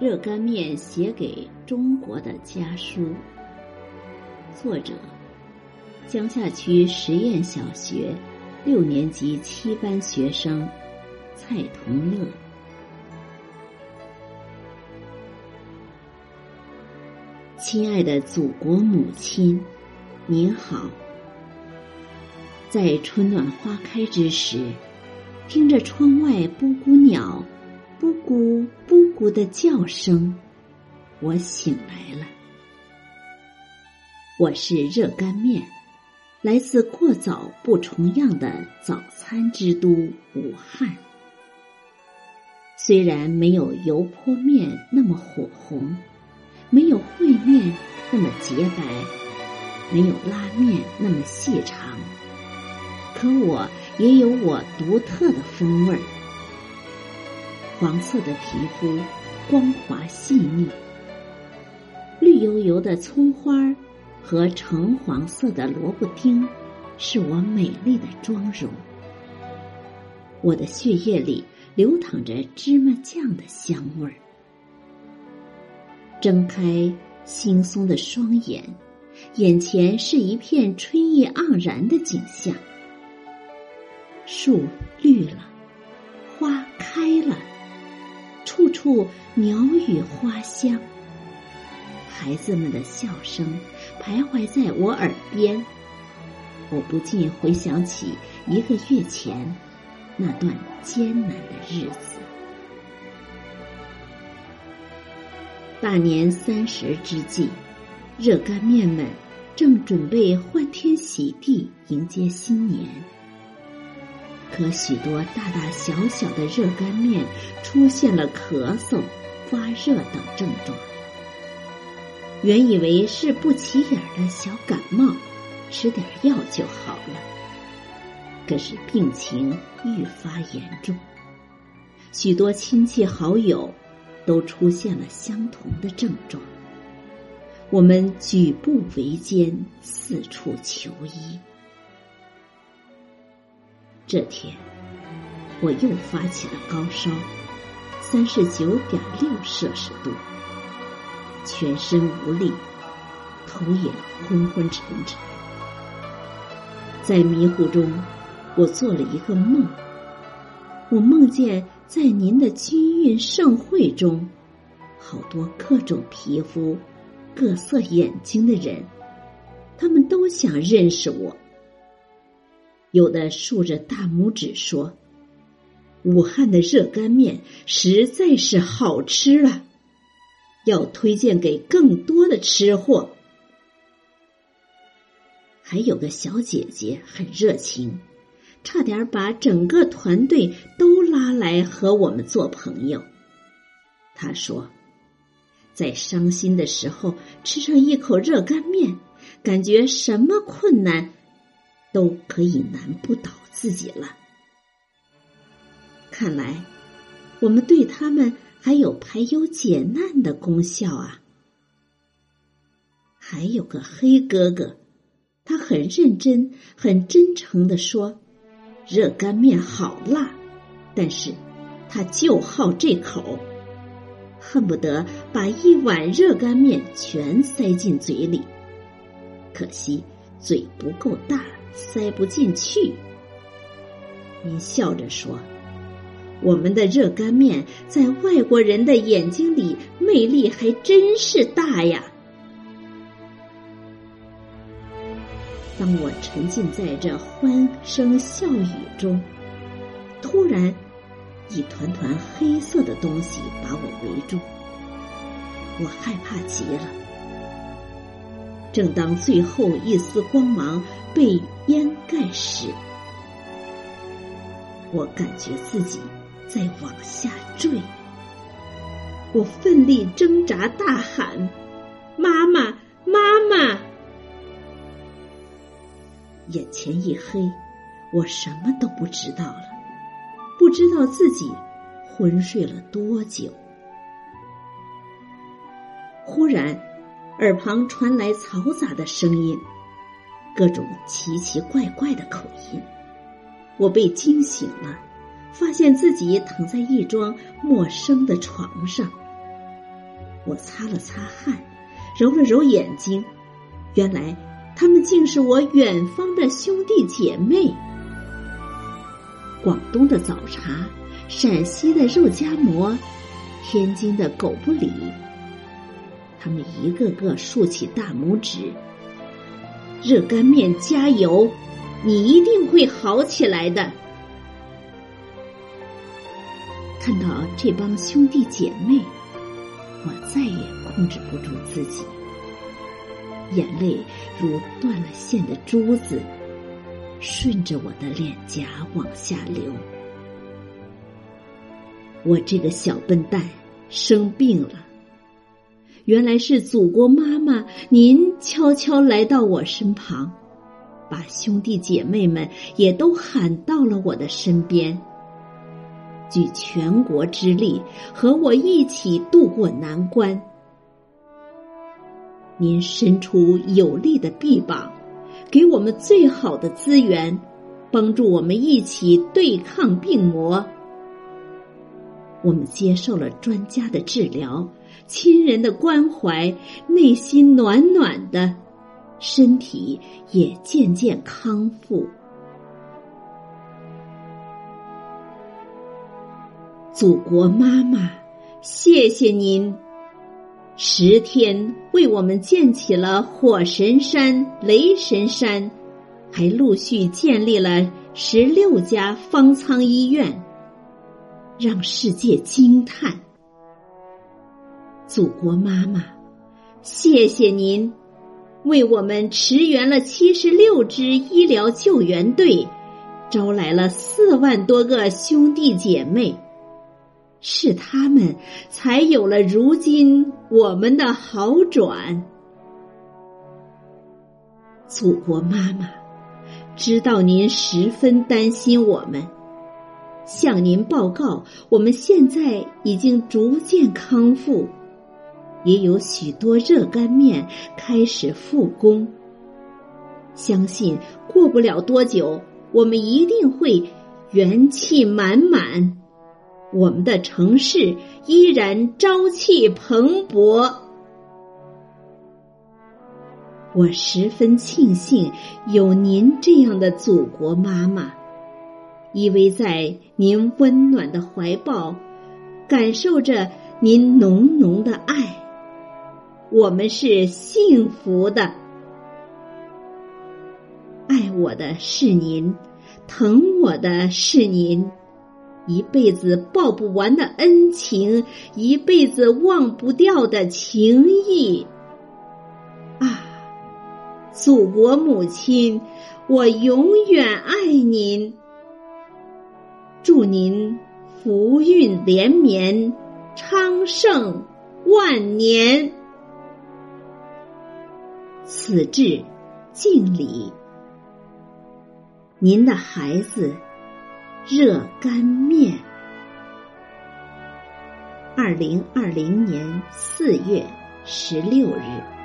热干面写给中国的家书，作者：江夏区实验小学六年级七班学生蔡同乐。亲爱的祖国母亲，您好！在春暖花开之时，听着窗外布谷鸟。布谷布谷的叫声，我醒来了。我是热干面，来自过早不重样的早餐之都武汉。虽然没有油泼面那么火红，没有烩面那么洁白，没有拉面那么细长，可我也有我独特的风味儿。黄色的皮肤，光滑细腻；绿油油的葱花和橙黄色的萝卜丁，是我美丽的妆容。我的血液里流淌着芝麻酱的香味儿。睁开惺忪的双眼，眼前是一片春意盎然的景象。树绿了，花开了。处处鸟语花香，孩子们的笑声徘徊在我耳边，我不禁回想起一个月前那段艰难的日子。大年三十之际，热干面们正准备欢天喜地迎接新年。可许多大大小小的热干面出现了咳嗽、发热等症状。原以为是不起眼的小感冒，吃点药就好了。可是病情愈发严重，许多亲戚好友都出现了相同的症状。我们举步维艰，四处求医。这天，我又发起了高烧，三十九点六摄氏度，全身无力，头也昏昏沉沉。在迷糊中，我做了一个梦。我梦见在您的军运盛会中，好多各种皮肤、各色眼睛的人，他们都想认识我。有的竖着大拇指说：“武汉的热干面实在是好吃了，要推荐给更多的吃货。”还有个小姐姐很热情，差点把整个团队都拉来和我们做朋友。她说：“在伤心的时候吃上一口热干面，感觉什么困难。”都可以难不倒自己了。看来，我们对他们还有排忧解难的功效啊！还有个黑哥哥，他很认真、很真诚的说：“热干面好辣，但是他就好这口，恨不得把一碗热干面全塞进嘴里。可惜嘴不够大。”塞不进去。您笑着说：“我们的热干面在外国人的眼睛里魅力还真是大呀。”当我沉浸在这欢声笑语中，突然，一团团黑色的东西把我围住，我害怕极了。正当最后一丝光芒被掩盖时，我感觉自己在往下坠。我奋力挣扎，大喊：“妈妈，妈妈！”眼前一黑，我什么都不知道了，不知道自己昏睡了多久。忽然。耳旁传来嘈杂的声音，各种奇奇怪怪的口音。我被惊醒了，发现自己躺在一张陌生的床上。我擦了擦汗，揉了揉眼睛，原来他们竟是我远方的兄弟姐妹。广东的早茶，陕西的肉夹馍，天津的狗不理。他们一个个竖起大拇指。热干面加油，你一定会好起来的。看到这帮兄弟姐妹，我再也控制不住自己，眼泪如断了线的珠子。顺着我的脸颊往下流，我这个小笨蛋生病了。原来是祖国妈妈，您悄悄来到我身旁，把兄弟姐妹们也都喊到了我的身边，举全国之力和我一起渡过难关。您伸出有力的臂膀。给我们最好的资源，帮助我们一起对抗病魔。我们接受了专家的治疗，亲人的关怀，内心暖暖的，身体也渐渐康复。祖国妈妈，谢谢您。十天为我们建起了火神山、雷神山，还陆续建立了十六家方舱医院，让世界惊叹。祖国妈妈，谢谢您为我们驰援了七十六支医疗救援队，招来了四万多个兄弟姐妹。是他们才有了如今我们的好转。祖国妈妈，知道您十分担心我们，向您报告，我们现在已经逐渐康复，也有许多热干面开始复工。相信过不了多久，我们一定会元气满满。我们的城市依然朝气蓬勃，我十分庆幸有您这样的祖国妈妈，依偎在您温暖的怀抱，感受着您浓浓的爱，我们是幸福的。爱我的是您，疼我的是您。一辈子报不完的恩情，一辈子忘不掉的情谊。啊，祖国母亲，我永远爱您。祝您福运连绵，昌盛万年。此致敬礼，您的孩子。热干面。二零二零年四月十六日。